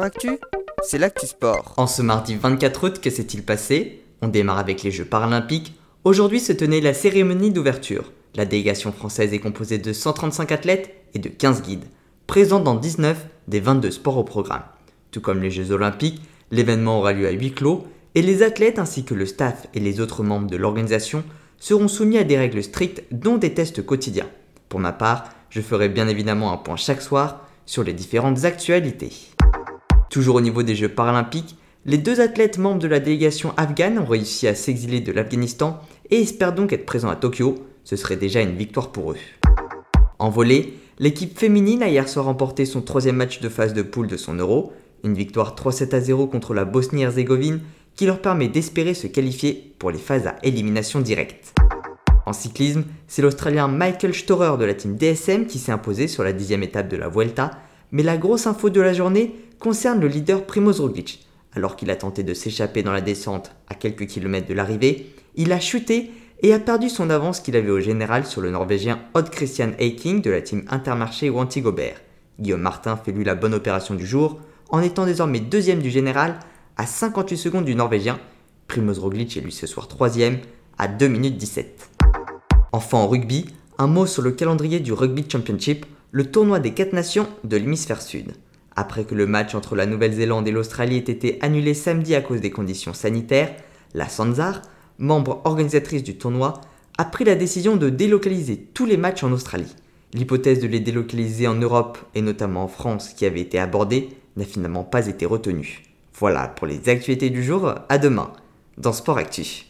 Actu, c'est l'actu sport. En ce mardi 24 août, que s'est-il passé? On démarre avec les Jeux paralympiques. Aujourd'hui se tenait la cérémonie d'ouverture. La délégation française est composée de 135 athlètes et de 15 guides, présents dans 19 des 22 sports au programme. Tout comme les Jeux olympiques, l'événement aura lieu à huis clos et les athlètes ainsi que le staff et les autres membres de l'organisation seront soumis à des règles strictes dont des tests quotidiens. Pour ma part, je ferai bien évidemment un point chaque soir sur les différentes actualités. Toujours au niveau des Jeux paralympiques, les deux athlètes membres de la délégation afghane ont réussi à s'exiler de l'Afghanistan et espèrent donc être présents à Tokyo, ce serait déjà une victoire pour eux. En volée, l'équipe féminine a hier soir remporté son troisième match de phase de poule de son Euro, une victoire 3-7 à 0 contre la Bosnie-Herzégovine qui leur permet d'espérer se qualifier pour les phases à élimination directe. En cyclisme, c'est l'Australien Michael Storer de la team DSM qui s'est imposé sur la dixième étape de la Vuelta, mais la grosse info de la journée concerne le leader Primoz Roglic. Alors qu'il a tenté de s'échapper dans la descente à quelques kilomètres de l'arrivée, il a chuté et a perdu son avance qu'il avait au général sur le Norvégien Odd Christian Eiking de la team Intermarché Wanty Gobert. Guillaume Martin fait lui la bonne opération du jour en étant désormais deuxième du général à 58 secondes du Norvégien. Primoz Roglic est lui ce soir troisième à 2 minutes 17. Enfin en rugby, un mot sur le calendrier du Rugby Championship, le tournoi des 4 nations de l'hémisphère sud. Après que le match entre la Nouvelle-Zélande et l'Australie ait été annulé samedi à cause des conditions sanitaires, la Sanzar, membre organisatrice du tournoi, a pris la décision de délocaliser tous les matchs en Australie. L'hypothèse de les délocaliser en Europe et notamment en France qui avait été abordée n'a finalement pas été retenue. Voilà pour les actualités du jour, à demain dans Sport Actu.